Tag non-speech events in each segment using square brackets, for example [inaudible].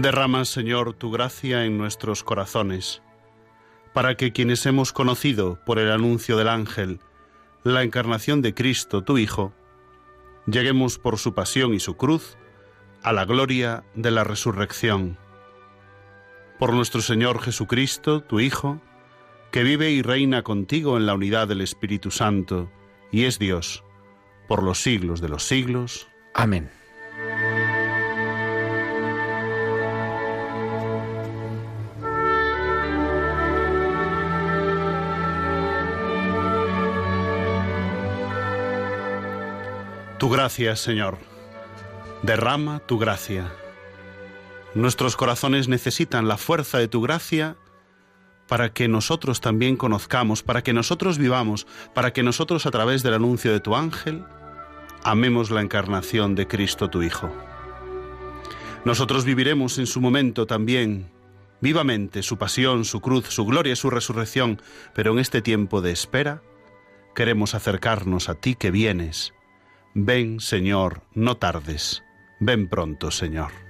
Derrama, Señor, tu gracia en nuestros corazones, para que quienes hemos conocido por el anuncio del ángel la encarnación de Cristo, tu Hijo, lleguemos por su pasión y su cruz a la gloria de la resurrección. Por nuestro Señor Jesucristo, tu Hijo, que vive y reina contigo en la unidad del Espíritu Santo, y es Dios, por los siglos de los siglos. Amén. Tu gracia, Señor. Derrama tu gracia. Nuestros corazones necesitan la fuerza de tu gracia para que nosotros también conozcamos, para que nosotros vivamos, para que nosotros a través del anuncio de tu ángel amemos la encarnación de Cristo tu Hijo. Nosotros viviremos en su momento también vivamente su pasión, su cruz, su gloria su resurrección, pero en este tiempo de espera queremos acercarnos a ti que vienes Ven, Señor, no tardes. Ven pronto, Señor.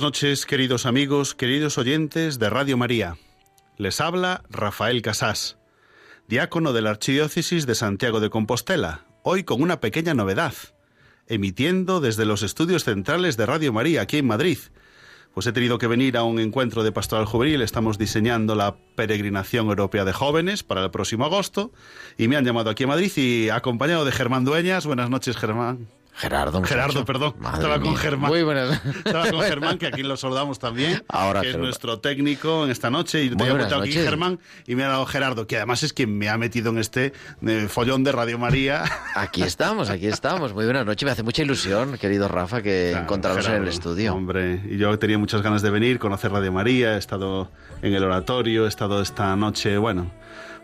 Buenas noches, queridos amigos, queridos oyentes de Radio María. Les habla Rafael Casás, diácono de la Archidiócesis de Santiago de Compostela, hoy con una pequeña novedad, emitiendo desde los estudios centrales de Radio María aquí en Madrid. Pues he tenido que venir a un encuentro de pastoral juvenil, estamos diseñando la peregrinación europea de jóvenes para el próximo agosto y me han llamado aquí a Madrid y acompañado de Germán Dueñas. Buenas noches, Germán. Gerardo. Gerardo, perdón. Estaba con Germán. Muy buenas. Estaba con Germán, que aquí lo saludamos también. Ahora, que es nuestro técnico en esta noche. Y te he puesto aquí Germán y me ha dado Gerardo, que además es quien me ha metido en este eh, follón de Radio María. Aquí estamos, aquí estamos. Muy buenas noches. Me hace mucha ilusión, querido Rafa, que encontrarnos en el estudio. Hombre, y yo tenía muchas ganas de venir, conocer Radio María, he estado en el oratorio, he estado esta noche, bueno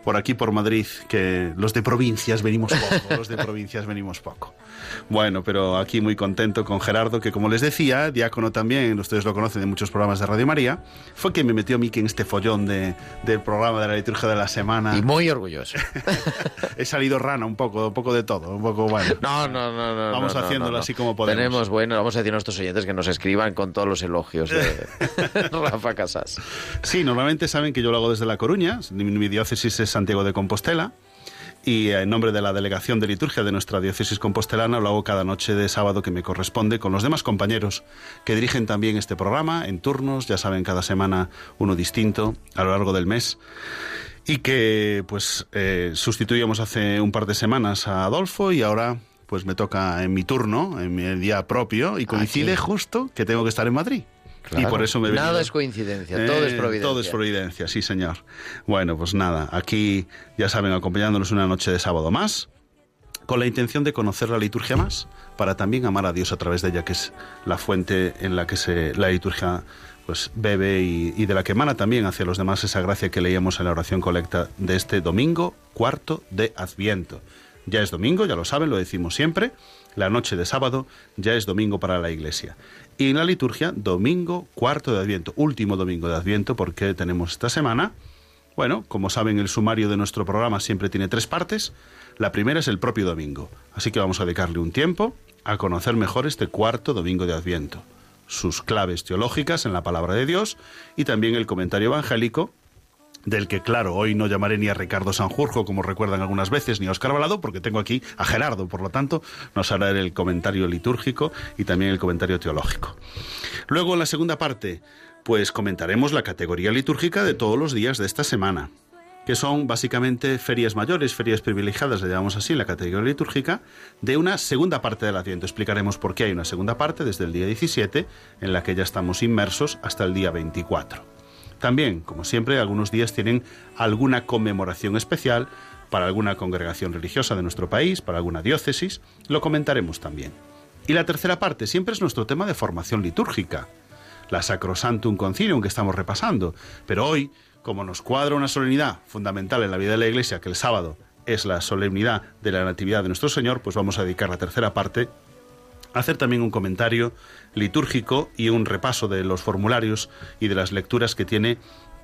por aquí por Madrid que los de provincias venimos poco, los de provincias venimos poco. Bueno, pero aquí muy contento con Gerardo, que como les decía, diácono también, ustedes lo conocen de muchos programas de Radio María, fue quien me metió a mí en este follón de, del programa de la liturgia de la semana. Y muy orgulloso. [laughs] He salido rana un poco, un poco de todo, un poco bueno. No, no, no, no. Vamos haciéndolo así como podemos. Tenemos, bueno, vamos a decir a nuestros oyentes que nos escriban con todos los elogios de [laughs] Rafa Casas. Sí, normalmente saben que yo lo hago desde La Coruña, mi diócesis es Santiago de Compostela y en nombre de la Delegación de Liturgia de nuestra diócesis compostelana lo hago cada noche de sábado que me corresponde con los demás compañeros que dirigen también este programa en turnos, ya saben, cada semana uno distinto a lo largo del mes y que pues eh, sustituíamos hace un par de semanas a Adolfo y ahora pues me toca en mi turno, en mi día propio y coincide justo que tengo que estar en Madrid. Y por eso me Nada es coincidencia, todo es eh, providencia. Todo es providencia, sí, señor. Bueno, pues nada, aquí ya saben, acompañándonos una noche de sábado más, con la intención de conocer la liturgia más, para también amar a Dios a través de ella, que es la fuente en la que se, la liturgia pues bebe y, y, de la que emana también hacia los demás esa gracia que leíamos en la oración colecta de este domingo cuarto de Adviento. Ya es domingo, ya lo saben, lo decimos siempre. La noche de sábado ya es domingo para la Iglesia. Y en la liturgia, domingo cuarto de Adviento, último domingo de Adviento, porque tenemos esta semana. Bueno, como saben, el sumario de nuestro programa siempre tiene tres partes. La primera es el propio domingo, así que vamos a dedicarle un tiempo a conocer mejor este cuarto domingo de Adviento, sus claves teológicas en la palabra de Dios y también el comentario evangélico del que, claro, hoy no llamaré ni a Ricardo Sanjurjo, como recuerdan algunas veces, ni a Oscar Balado, porque tengo aquí a Gerardo, por lo tanto, nos hará el comentario litúrgico y también el comentario teológico. Luego, en la segunda parte, pues comentaremos la categoría litúrgica de todos los días de esta semana, que son básicamente ferias mayores, ferias privilegiadas, le llamamos así, la categoría litúrgica, de una segunda parte del Adviento. Explicaremos por qué hay una segunda parte desde el día 17, en la que ya estamos inmersos, hasta el día 24. También, como siempre, algunos días tienen alguna conmemoración especial para alguna congregación religiosa de nuestro país, para alguna diócesis, lo comentaremos también. Y la tercera parte siempre es nuestro tema de formación litúrgica, la Sacrosantum Concilium que estamos repasando, pero hoy, como nos cuadra una solemnidad fundamental en la vida de la Iglesia, que el sábado es la solemnidad de la Natividad de nuestro Señor, pues vamos a dedicar la tercera parte hacer también un comentario litúrgico y un repaso de los formularios y de las lecturas que tiene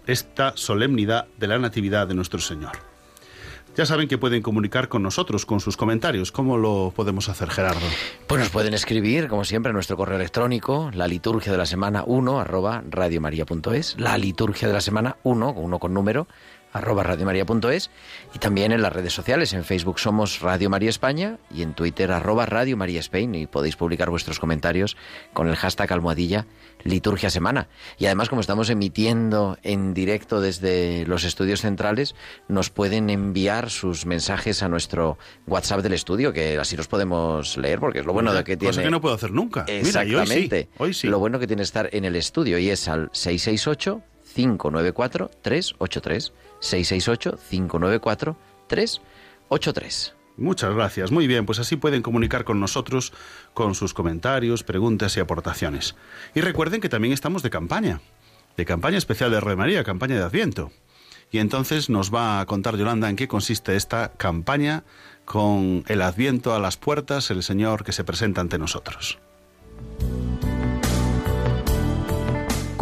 esta solemnidad de la Natividad de nuestro Señor. Ya saben que pueden comunicar con nosotros con sus comentarios. ¿Cómo lo podemos hacer, Gerardo? Pues nos pueden escribir, como siempre, a nuestro correo electrónico, la liturgia de la semana 1, arroba radiomaria.es, la liturgia de la semana 1, uno con número, arroba radiomaria.es y también en las redes sociales. En Facebook somos Radio María España y en Twitter arroba Radio María Spain y podéis publicar vuestros comentarios con el hashtag almohadilla liturgia semana. Y además como estamos emitiendo en directo desde los estudios centrales, nos pueden enviar sus mensajes a nuestro WhatsApp del estudio, que así los podemos leer porque es lo bueno de que tiene... Cosa que no puedo hacer nunca. Exactamente. hoy sí. Lo bueno que tiene estar en el estudio y es al 668 594 383 668-594-383. Muchas gracias. Muy bien, pues así pueden comunicar con nosotros con sus comentarios, preguntas y aportaciones. Y recuerden que también estamos de campaña, de campaña especial de Red María, campaña de Adviento. Y entonces nos va a contar Yolanda en qué consiste esta campaña con el Adviento a las puertas, el Señor que se presenta ante nosotros.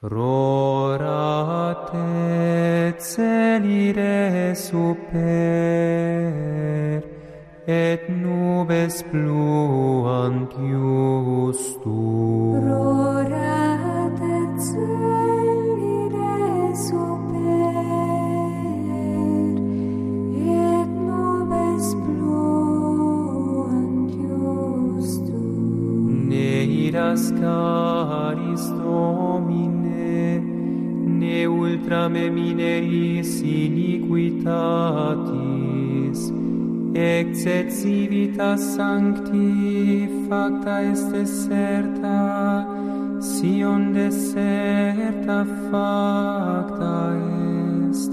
Rorate celire super, et nubes pluant justum. Rorate celire super, iras caris Domine, ne ultra me mineris iniquitatis, ex et civitas sancti facta est deserta, Sion deserta facta est,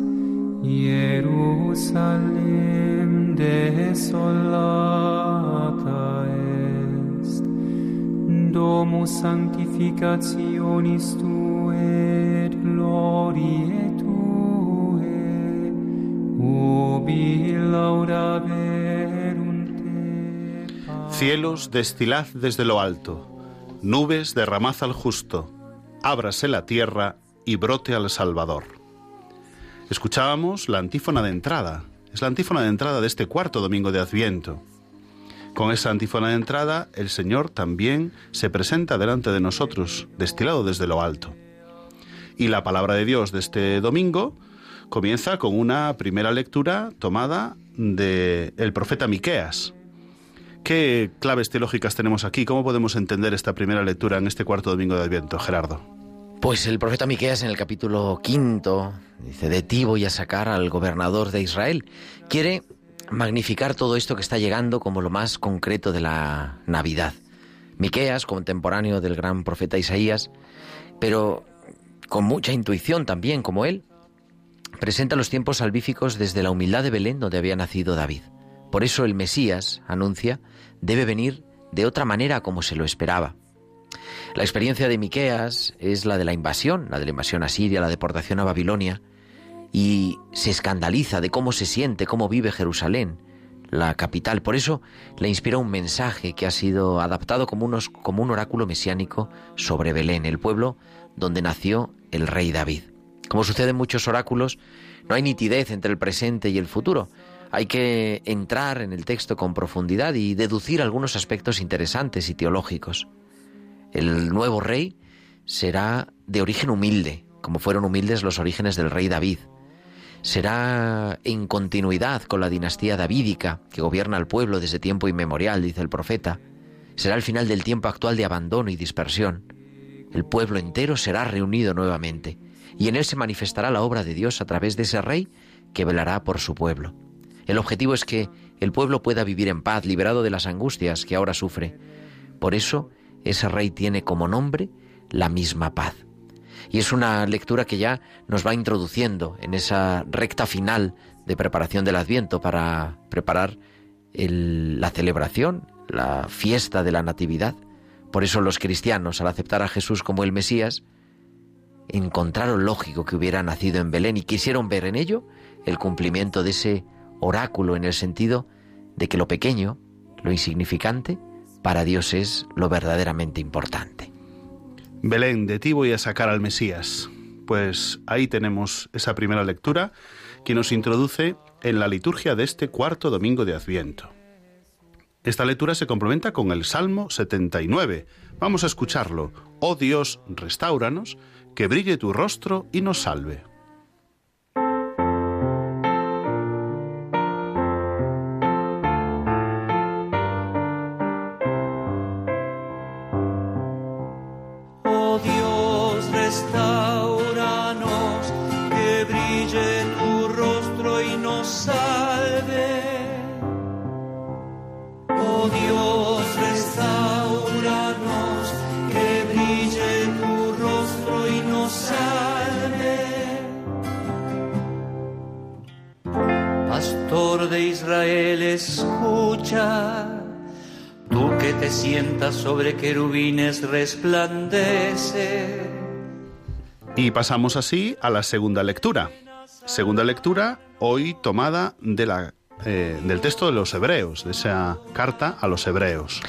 Jerusalem desolata Domus sanctificationis tu et tuae, ubi laudaverunt Cielos, destilad desde lo alto, nubes, derramad al justo, ábrase la tierra y brote al Salvador. Escuchábamos la antífona de entrada, es la antífona de entrada de este cuarto domingo de Adviento. Con esa antífona de entrada, el Señor también se presenta delante de nosotros, destilado desde lo alto. Y la palabra de Dios de este domingo comienza con una primera lectura tomada del el profeta Miqueas, ¿Qué claves teológicas tenemos aquí? ¿Cómo podemos entender esta primera lectura en este cuarto domingo de Adviento, Gerardo? Pues el profeta Miqueas en el capítulo quinto dice: De ti voy a sacar al gobernador de Israel. Quiere magnificar todo esto que está llegando como lo más concreto de la Navidad. Miqueas, contemporáneo del gran profeta Isaías, pero con mucha intuición también, como él, presenta los tiempos salvíficos desde la humildad de Belén, donde había nacido David. Por eso el Mesías, anuncia, debe venir de otra manera como se lo esperaba. La experiencia de Miqueas es la de la invasión, la de la invasión a Siria, la deportación a Babilonia, y se escandaliza de cómo se siente, cómo vive Jerusalén, la capital. Por eso le inspira un mensaje que ha sido adaptado como, un oráculo mesiánico sobre Belén, el pueblo donde nació el rey David. Como sucede en muchos oráculos, no hay nitidez entre el presente y el futuro, hay que entrar en el texto con profundidad y deducir algunos aspectos interesantes y teológicos. El nuevo rey será de origen humilde, como fueron humildes los orígenes del rey David. Será en continuidad con la dinastía davídica que gobierna el pueblo desde tiempo inmemorial, dice el profeta. Será el final del tiempo actual de abandono y dispersión. El pueblo entero será reunido nuevamente y en él se manifestará la obra de Dios a través de ese rey que velará por su pueblo. El objetivo es que el pueblo pueda vivir en paz, liberado de las angustias que ahora sufre. Por eso, ese rey tiene como nombre la misma paz. Y es una lectura que ya nos va introduciendo en esa recta final de preparación del Adviento para preparar la celebración, la fiesta de la Natividad. Por eso los cristianos, al aceptar a Jesús como el Mesías, encontraron lógico que hubiera nacido en Belén y quisieron ver en ello el cumplimiento de ese oráculo en el sentido de que lo pequeño, lo insignificante, para Dios es lo verdaderamente importante. Belén, de ti voy a sacar al Mesías. Pues ahí tenemos esa primera lectura que nos introduce en la liturgia de este cuarto domingo de Adviento. Esta lectura se complementa con el Salmo 79. Vamos a escucharlo. Oh Dios, restauranos, que brille tu rostro y nos salve. Sobre querubines resplandece. Y pasamos así a la segunda lectura. Segunda lectura hoy tomada de la, eh, del texto de los Hebreos, de esa carta a los Hebreos.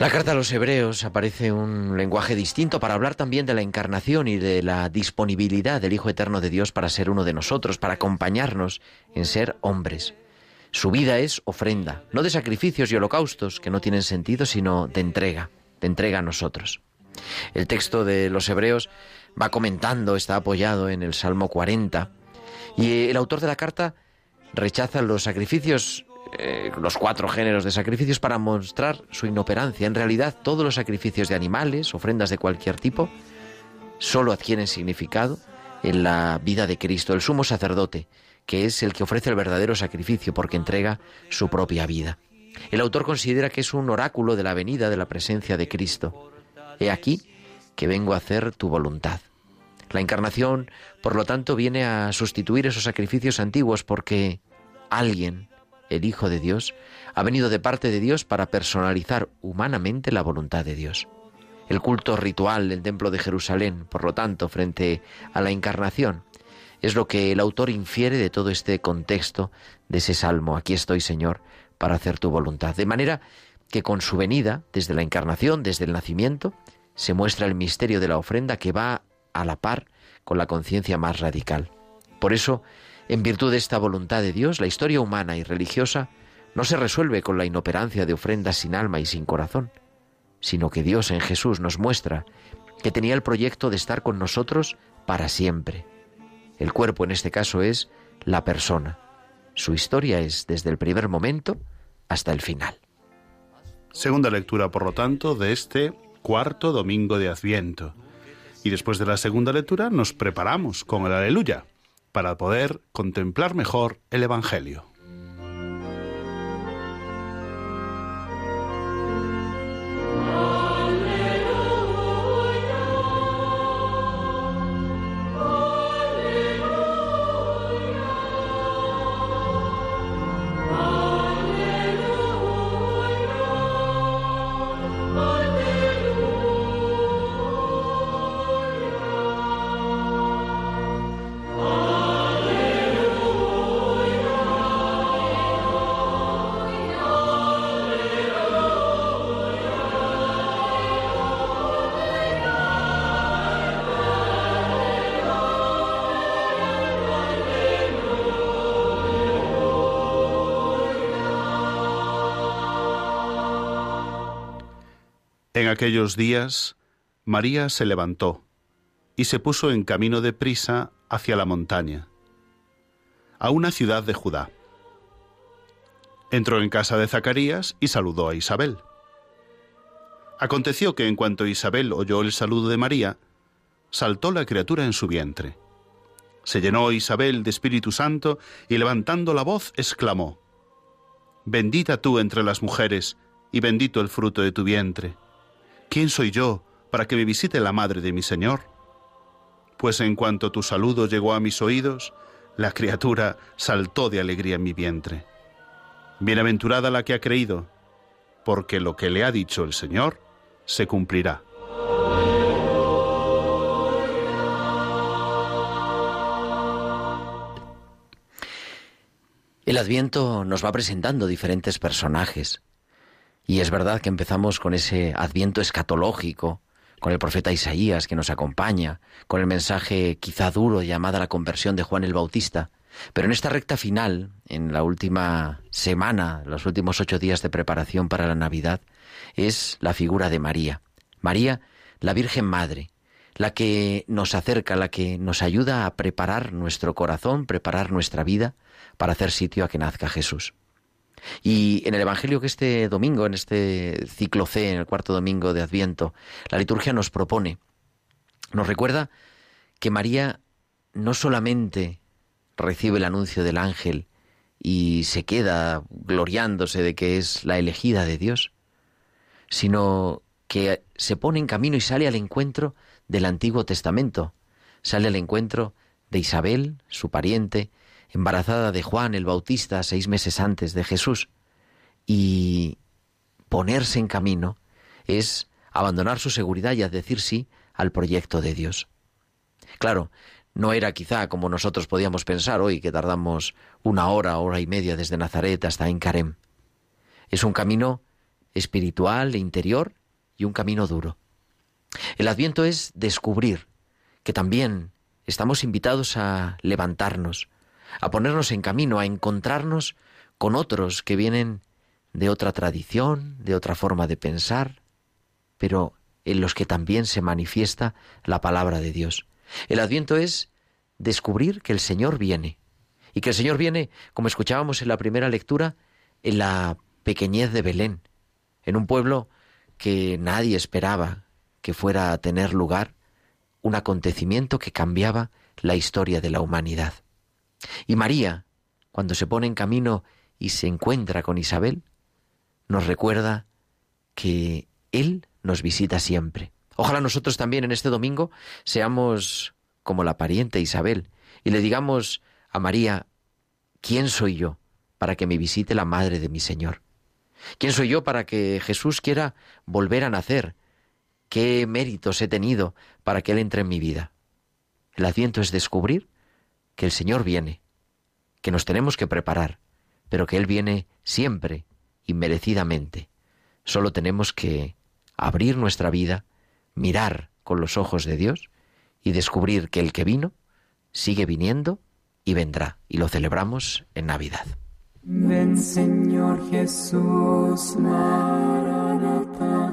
La carta a los hebreos aparece un lenguaje distinto para hablar también de la encarnación y de la disponibilidad del Hijo Eterno de Dios para ser uno de nosotros, para acompañarnos en ser hombres. Su vida es ofrenda, no de sacrificios y holocaustos que no tienen sentido, sino de entrega, de entrega a nosotros. El texto de los hebreos va comentando, está apoyado en el Salmo 40, y el autor de la carta rechaza los sacrificios eh, los cuatro géneros de sacrificios para mostrar su inoperancia. En realidad, todos los sacrificios de animales, ofrendas de cualquier tipo, solo adquieren significado en la vida de Cristo, el sumo sacerdote, que es el que ofrece el verdadero sacrificio porque entrega su propia vida. El autor considera que es un oráculo de la venida de la presencia de Cristo. He aquí que vengo a hacer tu voluntad. La encarnación, por lo tanto, viene a sustituir esos sacrificios antiguos porque alguien, el Hijo de Dios, ha venido de parte de Dios para personalizar humanamente la voluntad de Dios. El culto ritual del Templo de Jerusalén, por lo tanto, frente a la encarnación, es lo que el autor infiere de todo este contexto de ese salmo. Aquí estoy, Señor, para hacer tu voluntad. De manera que con su venida, desde la encarnación, desde el nacimiento, se muestra el misterio de la ofrenda que va a la par con la conciencia más radical. Por eso, en virtud de esta voluntad de Dios, la historia humana y religiosa no se resuelve con la inoperancia de ofrendas sin alma y sin corazón, sino que Dios en Jesús nos muestra que tenía el proyecto de estar con nosotros para siempre. El cuerpo en este caso es la persona. Su historia es desde el primer momento hasta el final. Segunda lectura, por lo tanto, de este cuarto domingo de Adviento. Y después de la segunda lectura nos preparamos con el aleluya para poder contemplar mejor el Evangelio. En aquellos días, María se levantó y se puso en camino de prisa hacia la montaña, a una ciudad de Judá. Entró en casa de Zacarías y saludó a Isabel. Aconteció que en cuanto Isabel oyó el saludo de María, saltó la criatura en su vientre. Se llenó Isabel de Espíritu Santo y levantando la voz exclamó, Bendita tú entre las mujeres y bendito el fruto de tu vientre. ¿Quién soy yo para que me visite la madre de mi Señor? Pues en cuanto tu saludo llegó a mis oídos, la criatura saltó de alegría en mi vientre. Bienaventurada la que ha creído, porque lo que le ha dicho el Señor se cumplirá. El Adviento nos va presentando diferentes personajes, y es verdad que empezamos con ese adviento escatológico, con el profeta Isaías que nos acompaña, con el mensaje quizá duro llamada la conversión de Juan el Bautista. Pero en esta recta final, en la última semana, los últimos ocho días de preparación para la Navidad, es la figura de María. María, la Virgen Madre, la que nos acerca, la que nos ayuda a preparar nuestro corazón, preparar nuestra vida para hacer sitio a que nazca Jesús. Y en el Evangelio que este domingo, en este ciclo C, en el cuarto domingo de Adviento, la liturgia nos propone, nos recuerda que María no solamente recibe el anuncio del ángel y se queda gloriándose de que es la elegida de Dios, sino que se pone en camino y sale al encuentro del Antiguo Testamento, sale al encuentro de Isabel, su pariente, embarazada de Juan el Bautista seis meses antes de Jesús, y ponerse en camino es abandonar su seguridad y decir sí al proyecto de Dios. Claro, no era quizá como nosotros podíamos pensar hoy, que tardamos una hora, hora y media desde Nazaret hasta Encarem. Es un camino espiritual e interior y un camino duro. El adviento es descubrir que también estamos invitados a levantarnos, a ponernos en camino, a encontrarnos con otros que vienen de otra tradición, de otra forma de pensar, pero en los que también se manifiesta la palabra de Dios. El adviento es descubrir que el Señor viene, y que el Señor viene, como escuchábamos en la primera lectura, en la pequeñez de Belén, en un pueblo que nadie esperaba que fuera a tener lugar un acontecimiento que cambiaba la historia de la humanidad. Y María, cuando se pone en camino y se encuentra con Isabel, nos recuerda que Él nos visita siempre. Ojalá nosotros también en este domingo seamos como la pariente Isabel y le digamos a María, ¿quién soy yo para que me visite la madre de mi Señor? ¿Quién soy yo para que Jesús quiera volver a nacer? ¿Qué méritos he tenido para que Él entre en mi vida? El adviento es descubrir que el Señor viene, que nos tenemos que preparar, pero que Él viene siempre y merecidamente. Solo tenemos que abrir nuestra vida, mirar con los ojos de Dios y descubrir que el que vino sigue viniendo y vendrá. Y lo celebramos en Navidad. Ven Señor Jesús, Maranatha.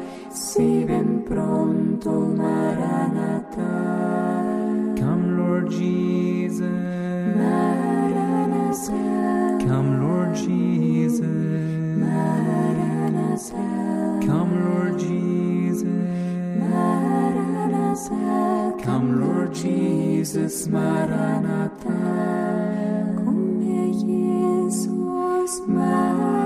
Si ven pronto, Maranatha. Come Lord Jesus. Maranatha. Come Lord Jesus. Maranatha. Come Lord Jesus. Maranatha. Come Lord Jesus, Maranatha. Come Jesus, Maranatha.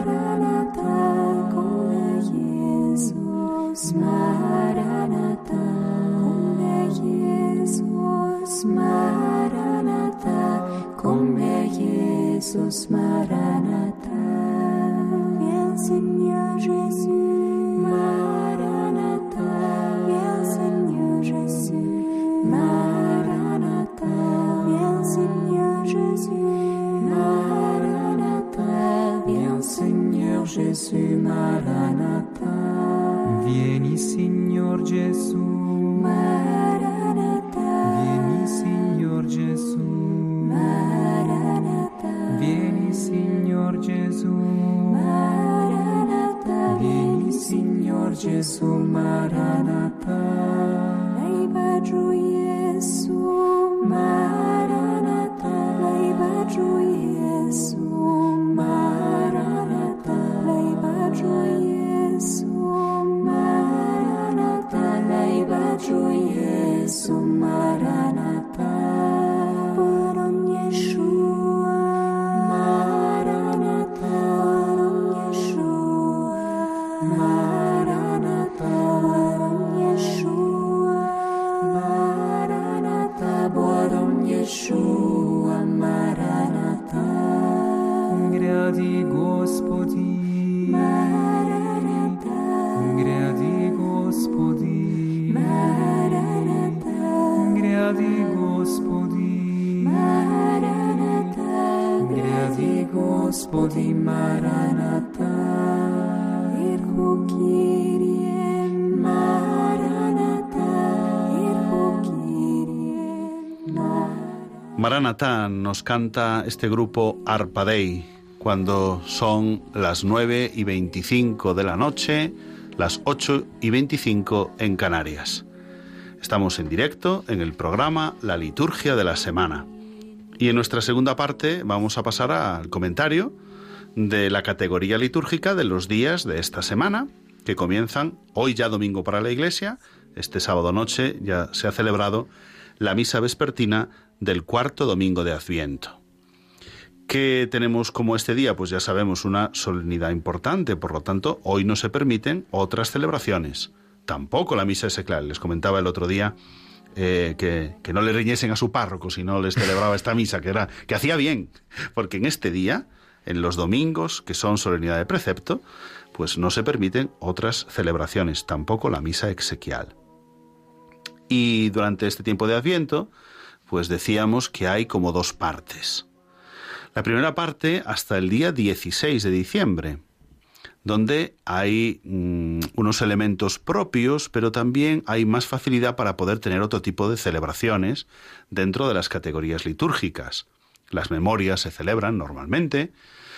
Jésus, Maranatha. Vieni Signor Gesù, Maranatha. Vieni Signor Gesù, Maranatha. Vieni Signor Gesù, Maranatha. Vieni Signor Gesù, Maranatha. Lei Gesù, Maranatá nos canta este grupo Arpadei cuando son las 9 y 25 de la noche, las 8 y 25 en Canarias. Estamos en directo en el programa La Liturgia de la Semana. Y en nuestra segunda parte vamos a pasar al comentario de la categoría litúrgica de los días de esta semana que comienzan hoy ya domingo para la Iglesia, este sábado noche ya se ha celebrado la misa vespertina del cuarto domingo de Adviento. ¿Qué tenemos como este día? Pues ya sabemos una solemnidad importante, por lo tanto, hoy no se permiten otras celebraciones. Tampoco la misa seclar. Les comentaba el otro día eh, que, que no le riñesen a su párroco si no les celebraba esta misa, que, era, que hacía bien, porque en este día, en los domingos, que son solemnidad de precepto, pues no se permiten otras celebraciones, tampoco la misa exequial. Y durante este tiempo de Adviento, pues decíamos que hay como dos partes. La primera parte hasta el día 16 de diciembre, donde hay mm, unos elementos propios, pero también hay más facilidad para poder tener otro tipo de celebraciones dentro de las categorías litúrgicas. Las memorias se celebran normalmente,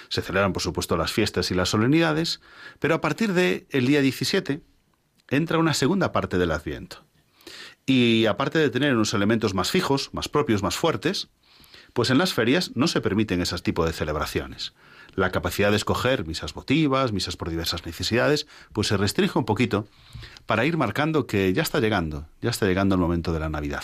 se celebran por supuesto las fiestas y las solemnidades, pero a partir del el día 17 entra una segunda parte del Adviento. Y aparte de tener unos elementos más fijos, más propios, más fuertes, pues en las ferias no se permiten ese tipo de celebraciones. La capacidad de escoger misas votivas, misas por diversas necesidades, pues se restringe un poquito para ir marcando que ya está llegando, ya está llegando el momento de la Navidad.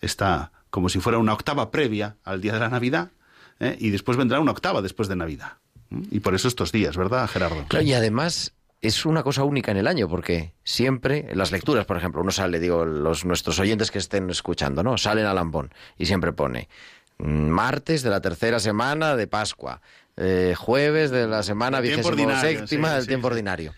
Está como si fuera una octava previa al día de la Navidad, ¿eh? y después vendrá una octava después de Navidad. Y por eso estos días, ¿verdad, Gerardo? Claro, y además es una cosa única en el año, porque siempre, en las lecturas, por ejemplo, uno sale, digo, los nuestros oyentes que estén escuchando, ¿no? Salen a Lambón y siempre pone mm, martes de la tercera semana de Pascua, eh, jueves de la semana vigésimo séptima sí, del sí, tiempo sí. ordinario.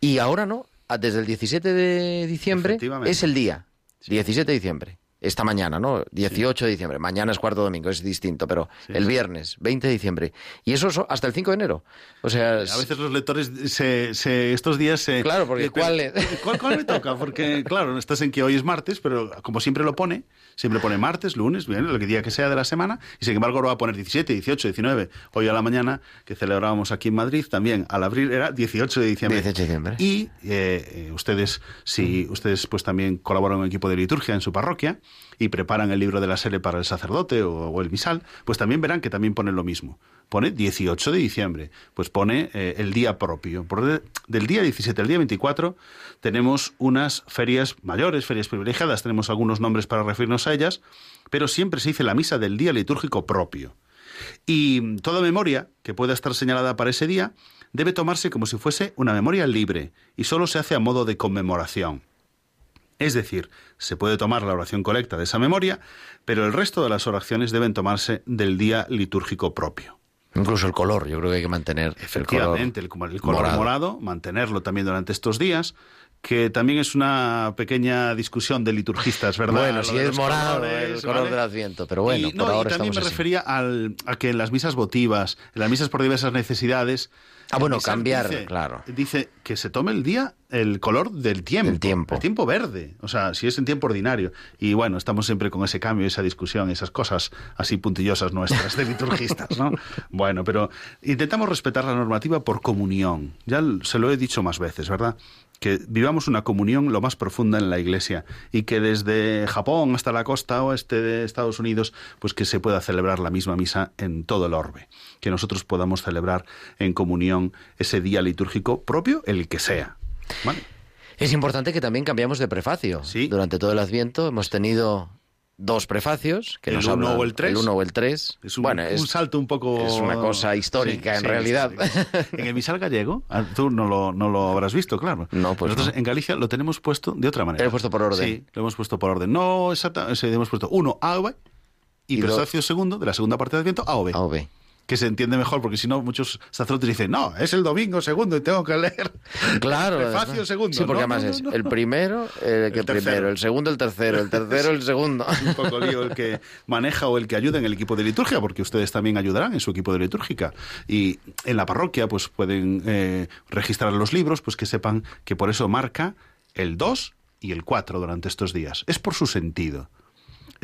Y ahora no, desde el 17 de diciembre es el día, 17 de diciembre. Esta mañana, ¿no? 18 de diciembre. Mañana es cuarto domingo, es distinto, pero el viernes, 20 de diciembre. Y eso so- hasta el 5 de enero. O sea, A veces los lectores se, se- estos días se... Claro, porque ¿cuál es? ¿cuál, cuál me toca? Porque, claro, estás en que hoy es martes, pero como siempre lo pone, siempre pone martes, lunes, bien, el día que sea de la semana, y sin embargo lo va a poner 17, 18, 19. Hoy a la mañana, que celebrábamos aquí en Madrid, también al abrir era 18 de diciembre. 18 de diciembre. Y eh, eh, ustedes, si ustedes pues también colaboran en un equipo de liturgia en su parroquia y preparan el libro de la sele para el sacerdote o, el misal, pues también verán que también pone lo mismo. Pone 18 de diciembre, pues pone eh, el día propio. Por de- del día 17 al día 24 tenemos unas ferias mayores, ferias privilegiadas, tenemos algunos nombres para referirnos a ellas, pero siempre se dice la misa del día litúrgico propio. Y toda memoria que pueda estar señalada para ese día debe tomarse como si fuese una memoria libre y solo se hace a modo de conmemoración. Es decir, se puede tomar la oración colecta de esa memoria, pero el resto de las oraciones deben tomarse del día litúrgico propio. incluso el color, yo creo que hay que mantener el color. Efectivamente, el, color morado. morado. mantenerlo también durante estos días, que también es una pequeña discusión de liturgistas, ¿verdad? Bueno, Lo si es morado colores, el color ¿vale? del Adviento, pero bueno, y, no, por y ahora también estamos me así. refería al- a que en las misas votivas, en las misas por diversas necesidades. Ah, bueno, cambiar, dice- claro. Dice que se tome el día el color del tiempo. El tiempo. El tiempo verde. O sea, si es en tiempo ordinario. Y bueno, estamos siempre con ese cambio, esa discusión, esas cosas así puntillosas nuestras de liturgistas, ¿no? [laughs] bueno, pero intentamos respetar la normativa por comunión. Ya se lo he dicho más veces, ¿verdad? Que vivamos una comunión lo más profunda en la Iglesia y que desde Japón hasta la costa oeste de Estados Unidos, pues que se pueda celebrar la misma misa en todo el orbe, que nosotros podamos celebrar en comunión ese día litúrgico propio, el que sea. ¿Vale? Es importante que también cambiamos de prefacio. Sí. Durante todo el Adviento hemos tenido dos prefacios que El nos uno hablan- o el tres. El uno o el tres. Es un, bueno, un es, salto un poco... es una cosa histórica, Sí, en sí, realidad. En el misal gallego, ah, tú no lo, no lo habrás visto, claro. No, pues Nosotros no. en Galicia lo tenemos puesto de otra manera. Lo he puesto por orden. Sí, lo hemos puesto por orden. No exactamente, hemos puesto uno A o B y, Y prefacio segundo de la segunda parte del Adviento A o B. A o B. Que se entiende mejor, porque si no, muchos sacerdotes dicen, no, es el domingo segundo y tengo que leer. [laughs] Claro. Prefacio además. segundo. Sí, porque No, además no, es el primero, el que El primero, el segundo, el tercero, el tercero, el [laughs] segundo. un poco lío el que [laughs] maneja o el que ayuda en el equipo de liturgia, porque ustedes también ayudarán en su equipo de litúrgica. Y en la parroquia, pues pueden eh, registrar los libros, pues que sepan que por eso marca el 2 y el 4 durante estos días. Es por su sentido.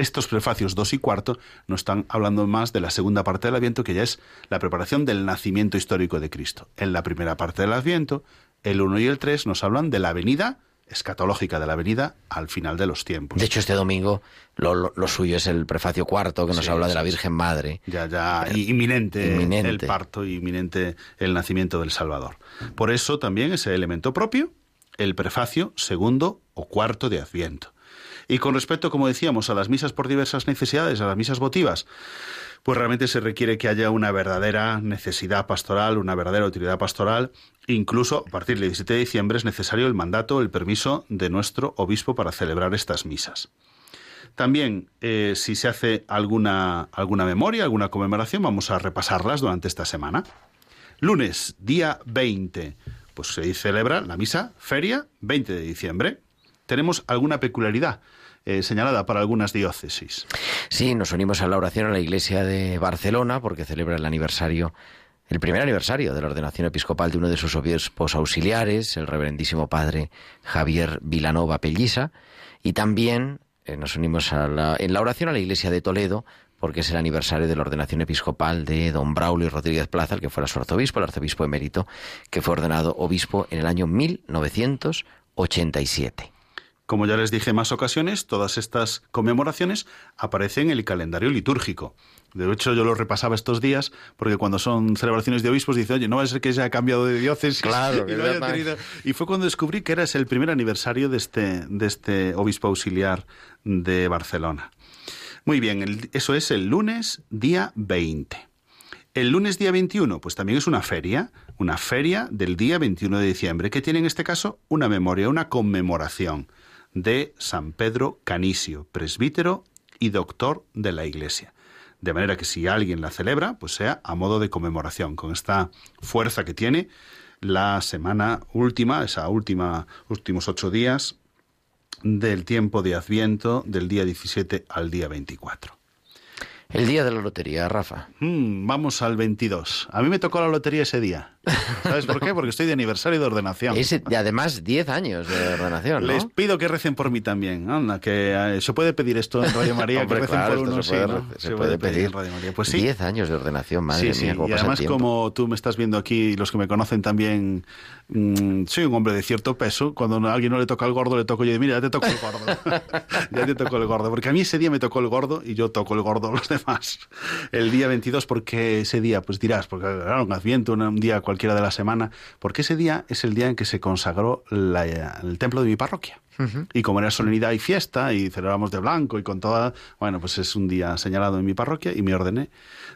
Estos prefacios 2 y cuarto nos están hablando más de la segunda parte del Adviento, que ya es la preparación del nacimiento histórico de Cristo. En la primera parte del Adviento, el 1 y el 3 nos hablan de la venida escatológica de la venida al final de los tiempos. De hecho, este domingo lo, lo- lo suyo es el prefacio cuarto que nos Sí, habla de la. Virgen Madre. ya, ya i- inminente, Inminente. el parto, inminente el nacimiento del Salvador. Por eso también ese elemento propio, el prefacio segundo o cuarto de Adviento. Y con respecto, como decíamos, a las misas por diversas necesidades, a las misas votivas, pues realmente se requiere que haya una verdadera necesidad pastoral, una verdadera utilidad pastoral. Incluso a partir del 17 de diciembre es necesario el mandato, el permiso de nuestro obispo para celebrar estas misas. También, eh, si se hace alguna, alguna memoria, alguna conmemoración, vamos a repasarlas durante esta semana. Lunes, día 20, pues se celebra la misa feria 20 de diciembre. Tenemos alguna peculiaridad eh, señalada para algunas diócesis. Sí, nos unimos a la oración a la iglesia de Barcelona porque celebra el aniversario, el primer aniversario de la ordenación episcopal de uno de sus obispos auxiliares, el reverendísimo padre Javier Vilanova Pellisa, y también eh, nos unimos a la- en la oración a la iglesia de Toledo porque es el aniversario de la ordenación episcopal de don Braulio Rodríguez Plaza, el que fuera su arzobispo, el arzobispo emérito, que fue ordenado obispo en el año 1987. Como ya les dije en más ocasiones, todas estas conmemoraciones aparecen en el calendario litúrgico. De hecho, yo lo repasaba estos días, porque cuando son celebraciones de obispos, dice, oye, no va a ser que se haya cambiado de diócesis. Claro, [laughs] y, que no haya tenido- y fue cuando descubrí que era el primer aniversario de este, de este obispo auxiliar de Barcelona. Muy bien, el- eso es el lunes, día 20. El lunes día 21, pues también es una feria, una feria del día 21 de diciembre, que tiene en este caso una memoria, una conmemoración de San Pedro Canisio, presbítero y doctor de la Iglesia. De manera que si alguien la celebra, pues sea a modo de conmemoración, con esta fuerza que tiene la semana última, esa última, últimos ocho días del tiempo de Adviento, del día 17 al día 24. El día de la lotería, Rafa. Mm, vamos al 22. A mí me tocó la lotería ese día. ¿Sabes por qué? Porque estoy de aniversario de ordenación. Ese, y además 10 años de ordenación, ¿no? Les pido que recen por mí también. Anda, que eh, se puede pedir esto en Radio María, [laughs] Hombre, que recen claro, por uno, se puede, sí, ¿no? se puede pedir. en Radio María. Pues sí. 10 años de ordenación, madre sí, mía, sí. cómo Y pasa además, como tú me estás viendo aquí, y los que me conocen también, mm, soy un hombre de cierto peso. Cuando a alguien no le toca el gordo, le toco yo. y Mira, ya te tocó el gordo. [laughs] ya te tocó el gordo. Porque a mí ese día me tocó el gordo y yo toco el gordo a los demás. El día 22, porque ese día? Pues dirás, porque claro, un adviento, un día cualquiera de la semana. Porque ese día es el día en que se consagró la- el templo de mi parroquia. Y como era solemnidad y fiesta, y celebramos de blanco y con toda. Bueno, pues es un día señalado en mi parroquia y me ordené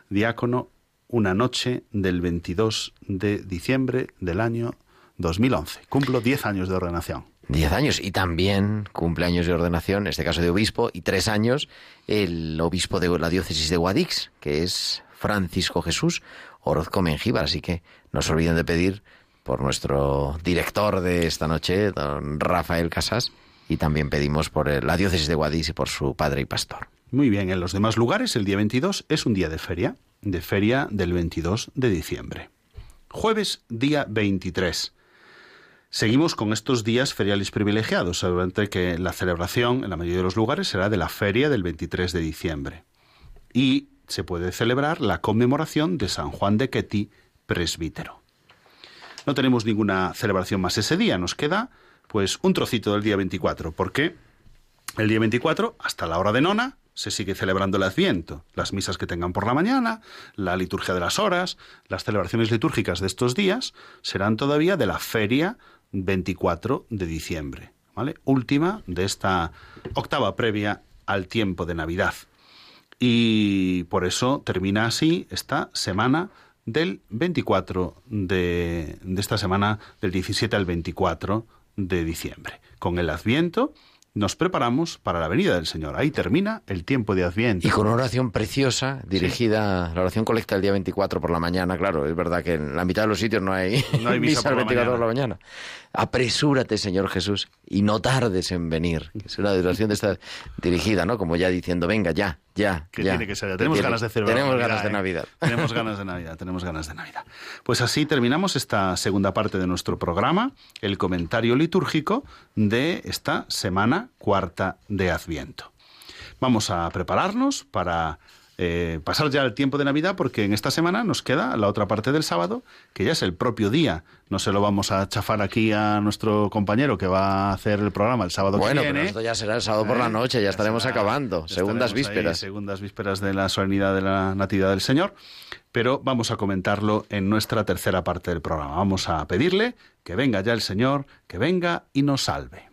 diácono una noche del 22 de diciembre del año 2011. Cumplo 10 años de ordenación. 10 años. Y también cumpleaños de ordenación, en este caso de obispo, y tres años el obispo de la diócesis de Guadix, que es Francisco Jesús Orozco Mengíbar. Así que no se olviden de pedir por nuestro director de esta noche, don Rafael Casas, y también pedimos por la diócesis de Guadix y por su padre y pastor. Muy bien, en los demás lugares el día 22 es un día de feria, de feria del 22 de diciembre. Jueves, día 23. Seguimos con estos días feriales privilegiados, seguramente que la celebración en la mayoría de los lugares será de la feria del 23 de diciembre. Y se puede celebrar la conmemoración de San Juan de Ketty, presbítero. No tenemos ninguna celebración más ese día, nos queda pues un trocito del día 24, porque el día 24, hasta la hora de nona, se sigue celebrando el Adviento. Las misas que tengan por la mañana, la liturgia de las horas, las celebraciones litúrgicas de estos días serán todavía de la feria 24 de diciembre, ¿vale? Última de esta octava previa al tiempo de Navidad. Y por eso termina así esta semana del 24 de, de esta semana del 17 al 24 de diciembre. Con el Adviento nos preparamos para la venida del Señor. Ahí termina el tiempo de Adviento. Y con una oración preciosa dirigida, la oración colecta el día 24 por la mañana, claro, es verdad que en la mitad de los sitios no hay, No hay [laughs] misa por el la 24 por la mañana. Apresúrate, Señor Jesús, y no tardes en venir. Es una oración de esta dirigida, ¿no? Como ya diciendo, venga, ya, ya, que ya. tiene que ser. Tenemos tiene- ganas de celebrar. Tenemos Navidad, ganas de ¿eh? Navidad. [laughs] Tenemos ganas de Navidad, tenemos ganas de Navidad. Pues así terminamos esta segunda parte de nuestro programa, el comentario litúrgico de esta semana cuarta de Adviento. Vamos a prepararnos para eh, pasar ya el tiempo de Navidad porque en esta semana nos queda la otra parte del sábado, que ya es el propio día. No se lo vamos a chafar aquí a nuestro compañero que va a hacer el programa el sábado Bueno, que pero viene. esto ya será el sábado por la Eh, noche, ya, estaremos será- acabando. ya Segundas estaremos ahí, vísperas. segundas vísperas de la solemnidad de la Natividad del Señor. Pero vamos a comentarlo en nuestra tercera parte del programa. Vamos a pedirle que venga ya el Señor, que venga y nos salve.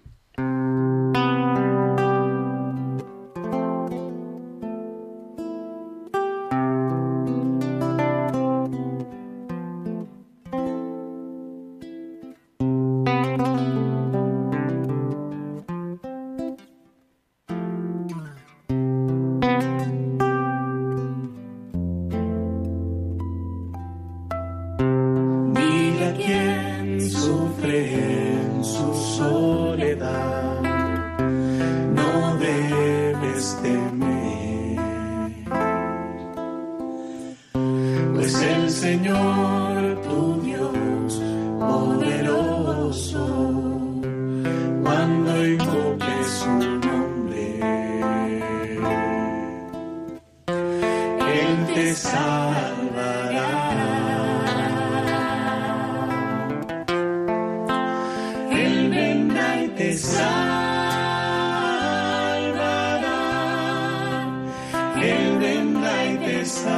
Él vendrá y te salvará.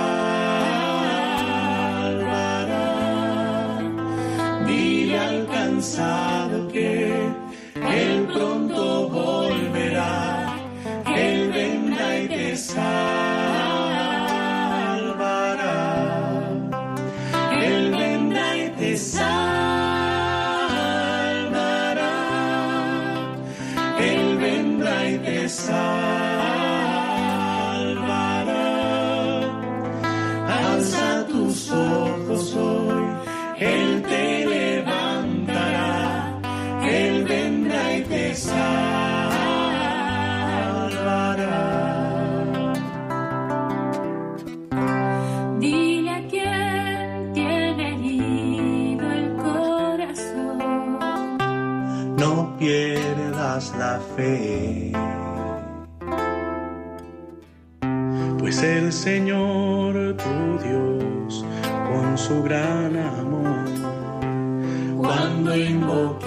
Dile al cansado que fe. Pues el Señor tu Dios, con su gran amor, cuando invoque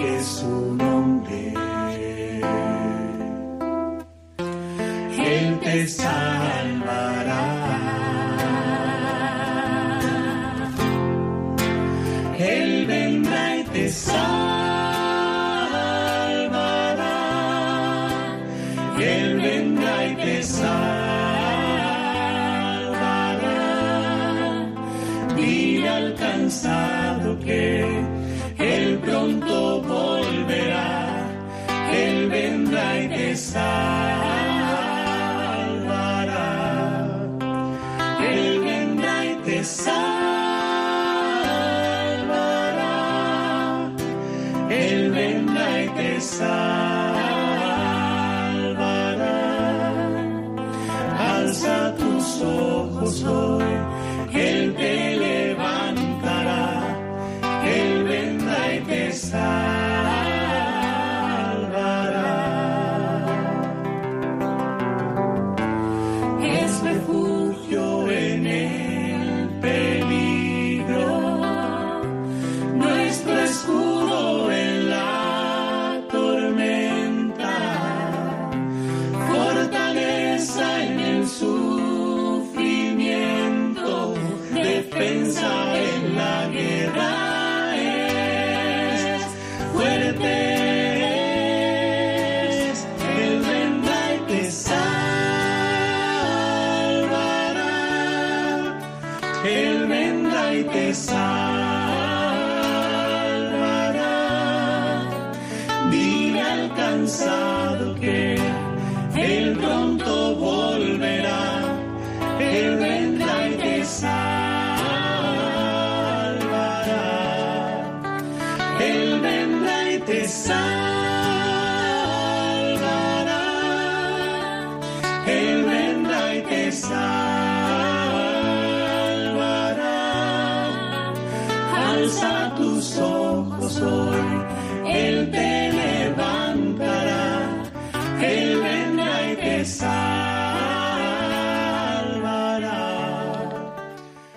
vendrá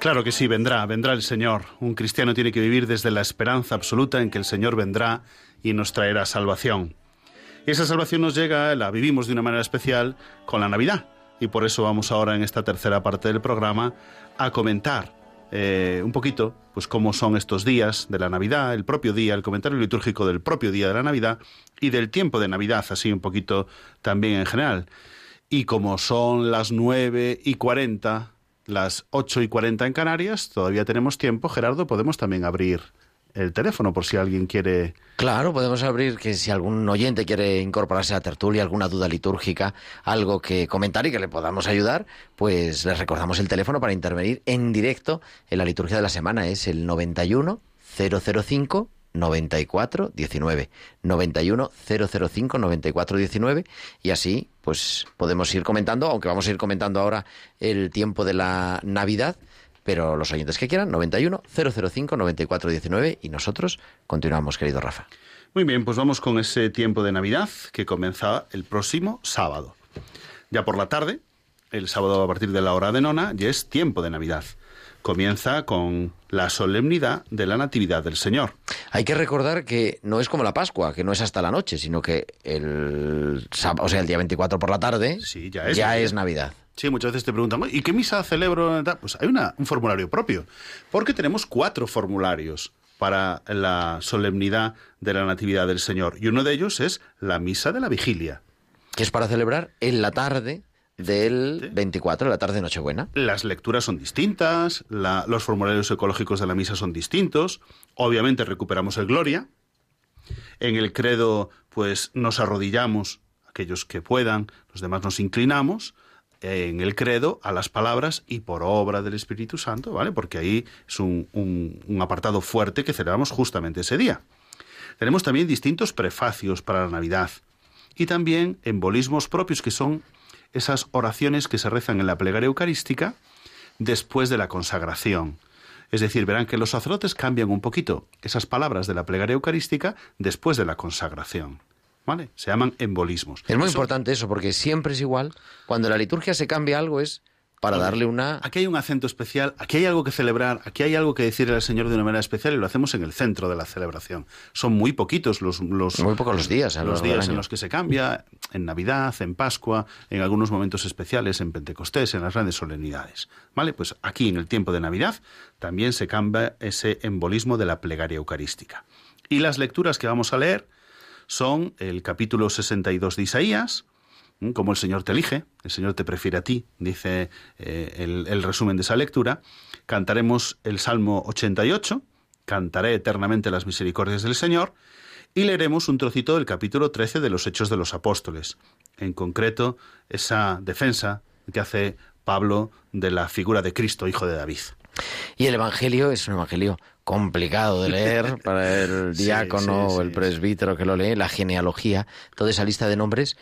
Claro que sí, vendrá, vendrá el Señor. Un cristiano tiene que vivir desde la esperanza absoluta en que el Señor vendrá y nos traerá salvación. Esa salvación nos llega, la vivimos de una manera especial con la Navidad. Y por eso vamos ahora en esta tercera parte del programa a comentar eh, un poquito pues cómo son estos días de la Navidad, el propio día, el comentario litúrgico del propio día de la Navidad y del tiempo de Navidad, así un poquito también en general. Y como son las nueve y cuarenta, las ocho y cuarenta en Canarias, todavía tenemos tiempo, Gerardo, podemos también abrir el teléfono por si alguien quiere Claro, podemos abrir que si algún oyente quiere incorporarse a la tertulia, alguna duda litúrgica, algo que comentar y que le podamos ayudar, pues les recordamos el teléfono para intervenir en directo en la liturgia de la semana. Es el 91 005 94 19 91 005 94 19 y así pues podemos ir comentando, aunque vamos a ir comentando ahora el tiempo de la Navidad, pero los oyentes que quieran, 91 005 94 19 y nosotros continuamos, querido Rafa. Muy bien, pues vamos con ese tiempo de Navidad que comienza el próximo sábado. Ya por la tarde, el sábado a partir de la hora de nona, ya es tiempo de Navidad. Comienza con la solemnidad de la Natividad del Señor. Hay que recordar que no es como la Pascua, que no es hasta la noche, sino que el o sea, el día 24 por la tarde Sí, ya es ya Navidad. es Navidad. Sí, muchas veces te preguntan, ¿y qué misa celebro? Pues hay una- un formulario propio, porque tenemos cuatro formularios para la solemnidad de la Natividad del Señor, y uno de ellos es la misa de la vigilia. Que es para celebrar en la tarde del 24, la tarde de Nochebuena. Las lecturas son distintas, la- los formularios ecológicos de la misa son distintos, obviamente recuperamos el Gloria, en el credo pues nos arrodillamos, aquellos que puedan, los demás nos inclinamos, en el credo a las palabras y por obra del Espíritu Santo, ¿vale? Porque ahí es un, un- un apartado fuerte que celebramos justamente ese día. Tenemos también distintos prefacios para la Navidad y también embolismos propios que son esas oraciones que se rezan en la plegaria eucarística después de la consagración. Es decir, verán que los sacerdotes cambian un poquito esas palabras de la plegaria eucarística después de la consagración. ¿Vale? Se llaman embolismos. Es muy Eso- importante eso, porque siempre es igual. Cuando la liturgia se cambia algo es para darle una... Aquí hay un acento especial, aquí hay algo que celebrar, aquí hay algo que decirle al Señor de una manera especial y lo hacemos en el centro de la celebración. Son muy poquitos los, los, Muy pocos los días a lo los días en los que se cambia, en Navidad, en Pascua, en algunos momentos especiales, en Pentecostés, en las grandes solemnidades. ¿Vale? Pues aquí en el tiempo de Navidad también se cambia ese embolismo de la plegaria eucarística. Y las lecturas que vamos a leer son el capítulo 62 de Isaías. Como el Señor te elige, el Señor te prefiere a ti, dice eh, el, el resumen de esa lectura. Cantaremos el Salmo 88, cantaré eternamente las misericordias del Señor, y leeremos un trocito del capítulo 13 de los Hechos de los Apóstoles, en concreto esa defensa que hace Pablo de la figura de Cristo, hijo de David. Y el Evangelio es un Evangelio complicado de leer [laughs] para el Sí, diácono sí, o el presbítero que lo lee, la genealogía, toda esa lista de nombres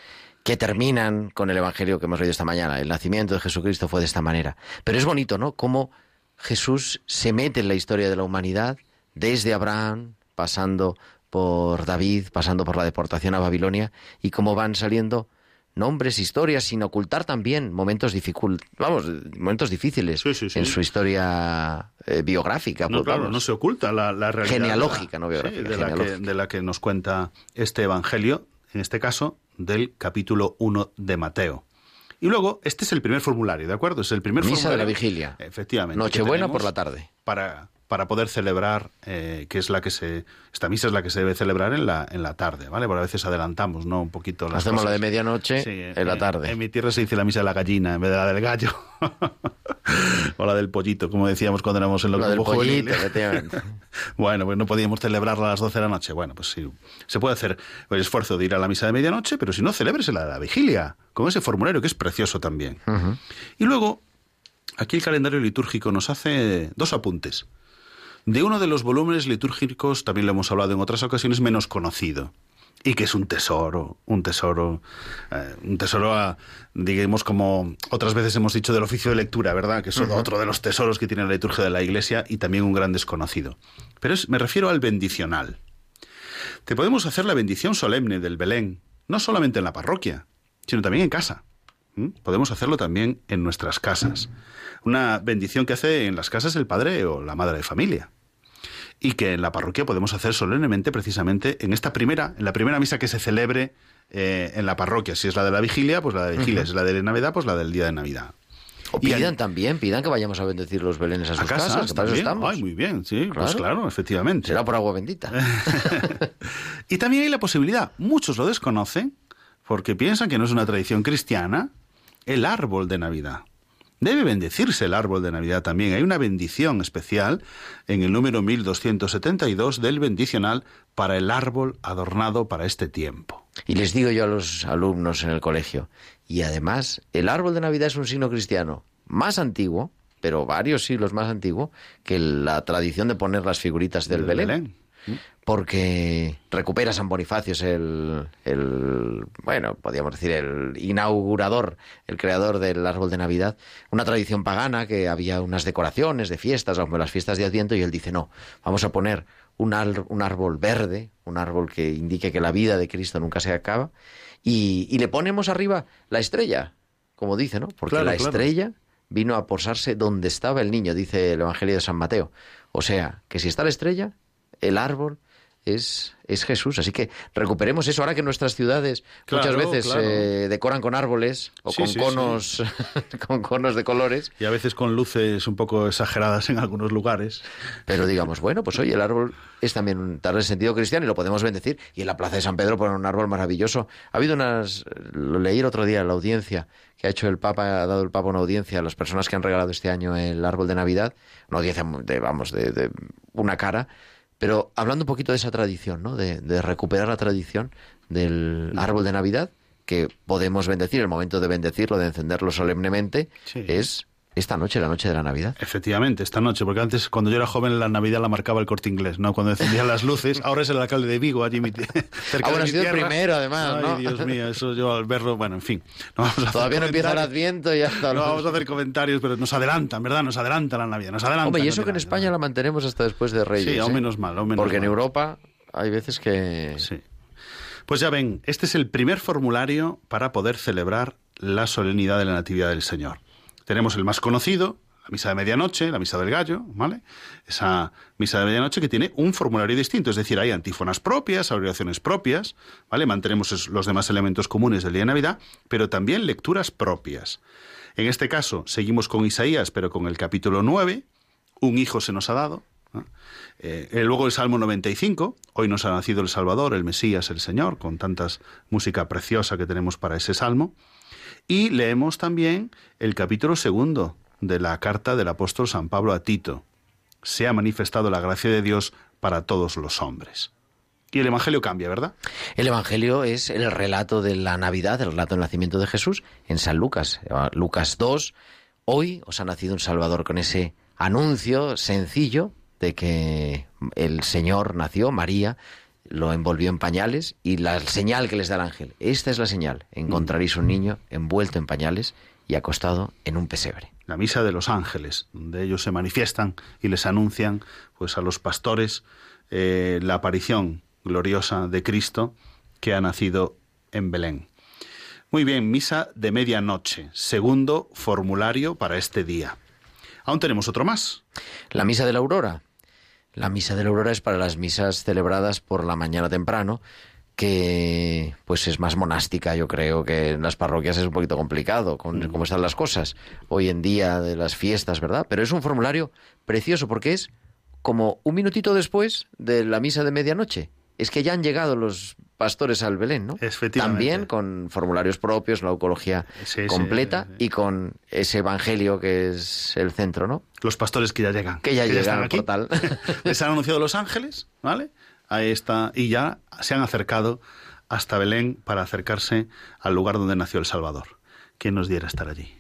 que terminan con el Evangelio que hemos leído esta mañana. El nacimiento de Jesucristo fue de esta manera. Pero es bonito, ¿no? Cómo Jesús se mete en la historia de la humanidad, desde Abraham, pasando por David, pasando por la deportación a Babilonia, y cómo van saliendo nombres, historias, sin ocultar también momentos difíciles, vamos, momentos difíciles Sí, sí, sí. en su historia eh, biográfica. No, pues, claro, vamos. no se oculta la, la realidad. Genealógica, no biográfica, de, la que, genealógica. de la que nos cuenta este Evangelio, en este caso, del capítulo 1 de Mateo. Y luego, este es el primer formulario, ¿de acuerdo? Es el primer Misa de la formulario. vigilia. Efectivamente. Nochebuena por la tarde. Para, para poder celebrar, eh, que es la que se. Esta misa es la que se debe celebrar en la, en la tarde, ¿vale? Porque a veces adelantamos, ¿no? Un poquito las Hacemos la de medianoche Sí, en la eh, tarde. En mi tierra se dice la misa de la gallina en vez de la del gallo. [laughs] o la del pollito, como decíamos cuando éramos en los La del pollito. [laughs] Bueno, pues no podíamos celebrarla a las 12 de la noche. Bueno, pues sí, se puede hacer el esfuerzo de ir a la misa de medianoche, pero si no, celébrese la de la vigilia, con ese formulario que es precioso también. Y luego, aquí el calendario litúrgico nos hace dos apuntes. De uno de los volúmenes litúrgicos, también lo hemos hablado en otras ocasiones, menos conocido. Y que es un tesoro, un tesoro, eh, un tesoro, a, digamos, como otras veces hemos dicho del oficio de lectura, ¿verdad? Que es otro de los tesoros que tiene la liturgia de la Iglesia y también un gran desconocido. Pero es, me refiero al bendicional. Te podemos hacer la bendición solemne del Belén, no solamente en la parroquia, sino también en casa. ¿m? Podemos hacerlo también en nuestras casas. Una bendición que hace en las casas el padre o la madre de familia. Y que en la parroquia podemos hacer solemnemente precisamente en esta primera, en la primera misa que se celebre eh, en la parroquia. Si es la de la vigilia, pues la de vigilia. Si es la de Navidad, pues la del día de Navidad. O pidan an- también, pidan que vayamos a bendecir los belenes a sus a casa, casas, que para eso estamos. Ay, muy bien, sí, pues claro, efectivamente. Será por agua bendita. [laughs] Y también hay la posibilidad, muchos lo desconocen, porque piensan que no es una tradición cristiana, el árbol de Navidad. Debe bendecirse el árbol de Navidad también. Hay una bendición especial en el número 1272 del bendicional para el árbol adornado para este tiempo. Y les digo yo a los alumnos en el colegio, y además, el árbol de Navidad es un signo cristiano más antiguo, pero varios siglos más antiguo, que la tradición de poner las figuritas del Belén. Porque recupera San Bonifacio, es el, el, bueno, podríamos decir, el inaugurador, el creador del árbol de Navidad. Una tradición pagana que había unas decoraciones de fiestas, como las fiestas de Adviento, y él dice, no, vamos a poner un, un árbol verde, un árbol que indique que la vida de Cristo nunca se acaba, y, y le ponemos arriba la estrella, como dice, ¿no? Porque Claro, la claro. estrella vino a posarse donde estaba el niño, dice el Evangelio de San Mateo. O sea, que si está la estrella, el árbol es, es Jesús. Así que recuperemos eso. Ahora que nuestras ciudades muchas veces claro. eh, decoran con árboles o Sí, con sí, conos [laughs] con conos de colores, Y a veces con luces un poco exageradas en algunos lugares. pero digamos, bueno, pues oye, el árbol es también un tal sentido cristiano y lo podemos bendecir. Y en la Plaza de San Pedro ponen un árbol maravilloso. Ha habido unas, lo leí el otro día en la audiencia que ha hecho el Papa, ha dado el Papa una audiencia a las personas que han regalado este año el árbol de Navidad, una audiencia de, vamos, de, de una cara, pero hablando un poquito de esa tradición, ¿no? De, de recuperar la tradición del árbol de Navidad, que podemos bendecir, el momento de bendecirlo, de encenderlo solemnemente, Sí. es esta noche, la noche de la Navidad. Efectivamente, esta noche, porque antes cuando yo era joven la Navidad la marcaba el corte inglés, ¿no? Cuando encendían las luces, [laughs] ahora es el alcalde de Vigo, allí mi ti- cerca Ah, bueno, de mi sido el tierra. primero, además, Ay, ¿no? Dios mío, eso yo al verlo, bueno, en fin. [laughs] No vamos a hacer Todavía no empieza el. Adviento y ya está. No vamos a hacer comentarios, pero nos adelantan, ¿verdad? Nos adelanta la Navidad, nos adelanta. Hombre, y eso que en España ¿no? la mantenemos hasta después de Reyes. Sí, aún ¿eh? menos mal, aún menos Porque en mal. Europa hay veces que... Sí. Pues ya ven, este es el primer formulario para poder celebrar la solemnidad de la Natividad del Señor. Tenemos el más conocido, la misa de medianoche, la misa del gallo, ¿vale? Esa misa de medianoche que tiene un formulario distinto, es decir, hay antífonas propias, oraciones propias, ¿vale? Mantenemos los demás elementos comunes del día de Navidad, pero también lecturas propias. En este caso, seguimos con Isaías, pero con el capítulo 9, un hijo se nos ha dado, eh, luego el Salmo 95, hoy nos ha nacido el Salvador, el Mesías, el Señor, con tantas música preciosa que tenemos para ese salmo. Y leemos también el capítulo segundo de la carta del apóstol San Pablo a Tito. Se ha manifestado la gracia de Dios para todos los hombres. Y el Evangelio cambia, ¿verdad? El Evangelio es el relato de la Navidad, el relato del nacimiento de Jesús en San Lucas. Lucas 2, hoy os ha nacido un Salvador con ese anuncio sencillo de que el Señor nació, María lo envolvió en pañales y la señal que les da el ángel, esta es la señal, encontraréis un niño envuelto en pañales y acostado en un pesebre. la misa de los ángeles, donde ellos se manifiestan y les anuncian pues a los pastores eh, la aparición gloriosa de Cristo que ha nacido en Belén. Muy bien, misa de medianoche, segundo formulario para este día. Aún tenemos otro más. La misa de la aurora. La misa de la aurora es para las misas celebradas por la mañana temprano, que pues es más monástica, yo creo que en las parroquias es un poquito complicado con cómo están las cosas hoy en día de las fiestas, ¿verdad? Pero es un formulario precioso porque es como un minutito después de la misa de medianoche. Es que ya han llegado los pastores al Belén, ¿no? También con formularios propios, la Sí, sí, completa sí, sí. y con ese evangelio que es el centro, ¿no? Los pastores que ya llegan. Que ya llegan al portal. [laughs] Les han anunciado los ángeles, ¿vale? Ahí está. Y ya se han acercado hasta Belén para acercarse al lugar donde nació el Salvador. ¿Quién nos diera estar allí?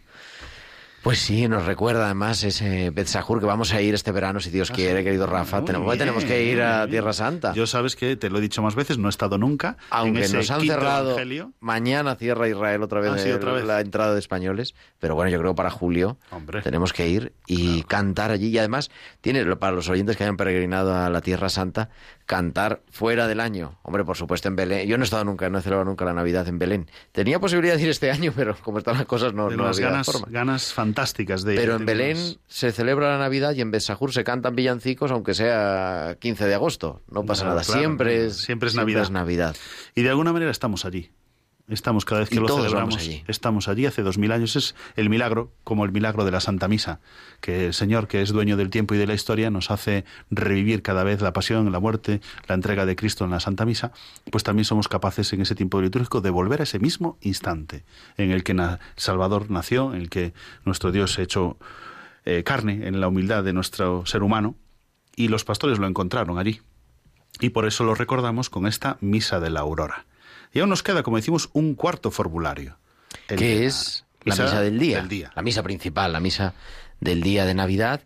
Pues sí, nos recuerda además ese Betzajur que vamos a ir este verano, si Dios quiere, querido Rafa. Ah, Muy Tenemos, bien, tenemos que ir a. Tierra Santa. Yo sabes que te lo he dicho más veces, no he estado nunca. en Aunque ese nos han cerrado evangelio. mañana cierra Israel otra vez, Ah, sí, otra vez. la entrada de españoles, pero bueno, yo creo para julio Hombre. tenemos que ir y cantar allí y además tiene para los oyentes que hayan peregrinado a la Tierra Santa cantar fuera del año. Hombre, por supuesto en Belén. Yo no he estado nunca, no he celebrado nunca la Navidad en Belén. Tenía posibilidad de ir este año, pero como están las cosas no, De no había ganas, forma. ganas fantásticas de ir. Pero en Belén unas- se celebra la Navidad y en Besajur se cantan villancicos aunque sea 15 de agosto. No pasa nada. claro, siempre, claro. es, Siempre es Navidad. Navidad. Y de alguna manera estamos allí. Estamos cada vez que Y lo celebramos. allí. Estamos allí hace dos mil años. Es el milagro, como el milagro de la Santa Misa, que el Señor, que es dueño del tiempo y de la historia, nos hace revivir cada vez la pasión, la muerte, la entrega de Cristo en la Santa Misa. Pues también somos capaces en ese tiempo litúrgico de volver a ese mismo instante en el que Salvador nació, en el que nuestro Dios se hecho eh, carne en la humildad de nuestro ser humano y los pastores lo encontraron allí. Y por eso lo recordamos con esta misa de la aurora. Y aún nos queda, como decimos, un cuarto formulario. El que es la misa del día, del día. la misa principal, la misa del día de Navidad,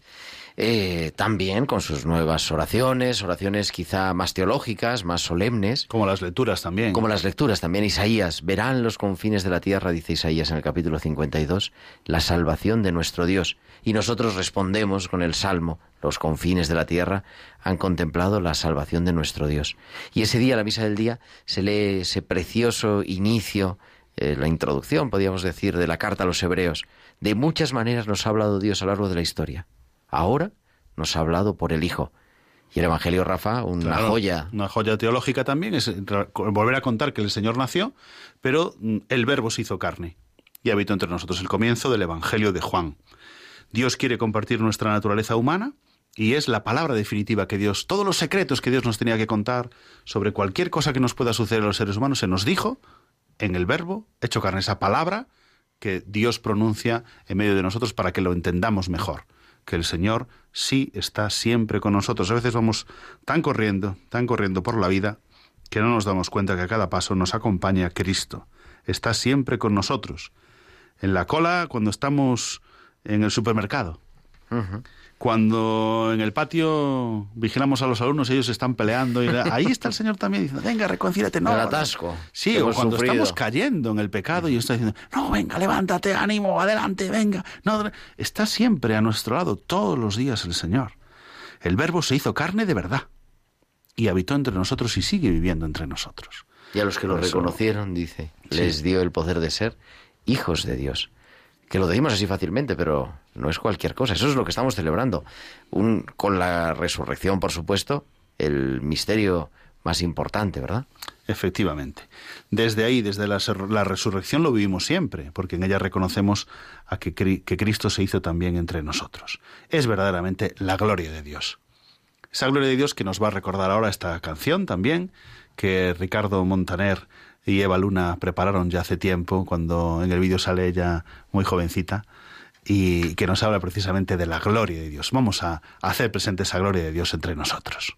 eh, también con sus nuevas oraciones, oraciones quizá más teológicas, más solemnes, Como las lecturas también. como las lecturas también. Isaías, verán los confines de la tierra, dice Isaías en el capítulo 52, la salvación de nuestro Dios. Y nosotros respondemos con el Salmo, los confines de la tierra han contemplado la salvación de nuestro Dios. Y ese día, la misa del día, se lee ese precioso inicio, eh, la introducción, podríamos decir, de la carta a los hebreos. De muchas maneras nos ha hablado Dios a lo largo de la historia. Ahora nos ha hablado por el Hijo. Y el Evangelio, Rafa, una Claro, joya. Una joya teológica también es volver a contar que el Señor nació, pero mm, el Verbo se hizo carne y habitó entre nosotros. El comienzo del Evangelio de Juan. Dios quiere compartir nuestra naturaleza humana y es la palabra definitiva que Dios, todos los secretos que Dios nos tenía que contar sobre cualquier cosa que nos pueda suceder a los seres humanos, se nos dijo en el Verbo hecho carne, esa palabra que Dios pronuncia en medio de nosotros para que lo entendamos mejor. Que el Señor sí está siempre con nosotros. A veces vamos tan corriendo, tan corriendo por la vida, que no nos damos cuenta que a cada paso nos acompaña Cristo. Está siempre con nosotros. En la cola, cuando estamos en el supermercado. Cuando en el patio vigilamos a los alumnos, ellos están peleando y [laughs] ahí está el Señor también diciendo, venga, reconcílate, no. El no". atasco Sí, o cuando sufrido. estamos cayendo en el pecado y está diciendo, no, venga, levántate, ánimo, adelante, venga. No, está siempre a nuestro lado todos los días el Señor. El Verbo se hizo carne de verdad y habitó entre nosotros y sigue viviendo entre nosotros. Y a los que lo eso- reconocieron, dice, Sí. les dio el poder de ser hijos de Dios. Que lo decimos así fácilmente, pero no es cualquier cosa. Eso es lo que estamos celebrando. Un, con la resurrección, por supuesto, el misterio más importante, ¿verdad? Efectivamente. Desde ahí, desde la, resurrección lo vivimos siempre, porque en ella reconocemos a que Cristo se hizo también entre nosotros. Es verdaderamente la gloria de Dios. Esa gloria de Dios que nos va a recordar ahora esta canción también, que Ricardo Montaner y Eva Luna prepararon ya hace tiempo, cuando en el vídeo sale ella muy jovencita, y que nos habla precisamente de la gloria de Dios. Vamos a hacer presente esa gloria de Dios entre nosotros.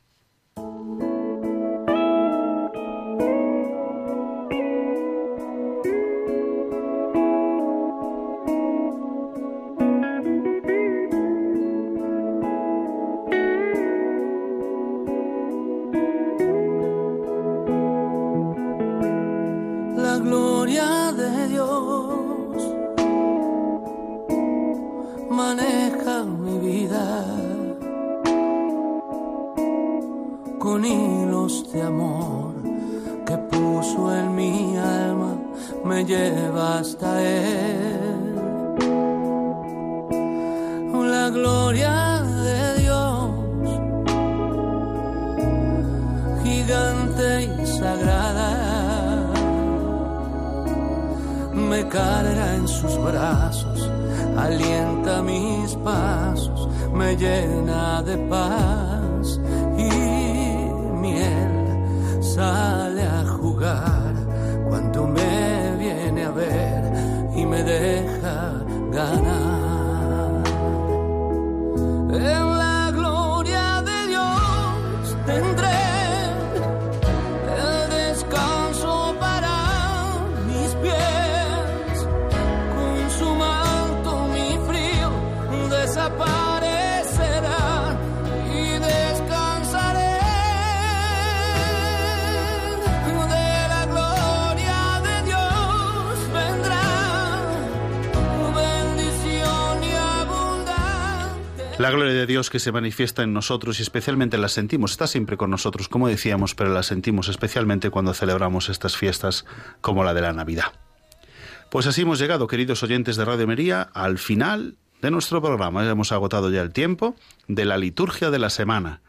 La gloria de Dios que se manifiesta en nosotros y especialmente la sentimos, está siempre con nosotros, como decíamos, pero la sentimos especialmente cuando celebramos estas fiestas como la de la Navidad. Pues así hemos llegado, queridos oyentes de Radio María, al final de nuestro programa. Hemos agotado ya el tiempo de la liturgia de la semana.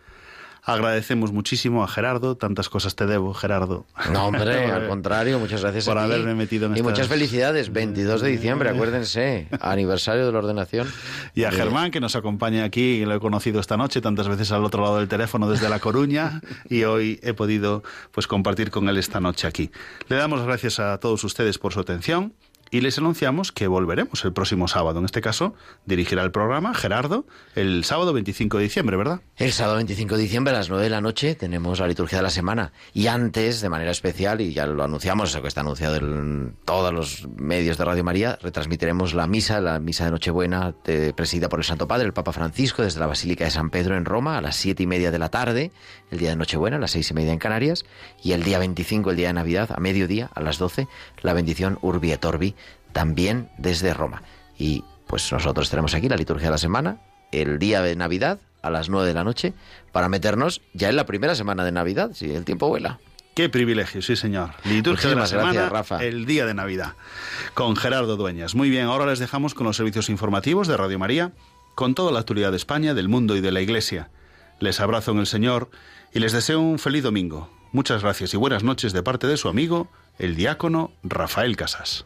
Agradecemos muchísimo a Gerardo, tantas cosas te debo, Gerardo. No, hombre, [laughs] al contrario, muchas gracias Por a ti. haberme metido en Y estas- muchas felicidades, 22 de diciembre, acuérdense, aniversario de la ordenación. Y a Germán, que nos acompaña aquí, que lo he conocido esta noche tantas veces al otro lado del teléfono desde La Coruña, [laughs] y hoy he podido pues compartir con él esta noche aquí. Le damos las gracias a todos ustedes por su atención y les anunciamos que volveremos el próximo sábado. En este caso, dirigirá el programa Gerardo el sábado 25 de diciembre, ¿verdad? El sábado 25 de diciembre a las 9 de la noche tenemos la liturgia de la semana. Y antes, de manera especial, y ya lo anunciamos, eso que está anunciado en todos los medios de Radio María, retransmitiremos la misa, la misa de Nochebuena, de- presidida por el Santo Padre, el Papa Francisco, desde la Basílica de San Pedro en Roma, a las siete y media de la tarde, el día de Nochebuena, a las seis y media en Canarias, y el día 25, el día de Navidad, a mediodía, a las 12, la bendición Urbi et también desde Roma. Y pues nosotros tenemos aquí la liturgia de la semana, el día de Navidad a las 9 de la noche para meternos ya en la primera semana de Navidad, si el tiempo vuela. Qué privilegio, sí señor. Liturgia de la semana, gracias, Rafa. el día de Navidad, con Gerardo Dueñas. Muy bien, ahora les dejamos con los servicios informativos de Radio María, con toda la actualidad de España, del mundo y de la Iglesia. Les abrazo en el Señor y les deseo un feliz domingo. Muchas gracias y buenas noches de parte de su amigo, el diácono Rafael Casas.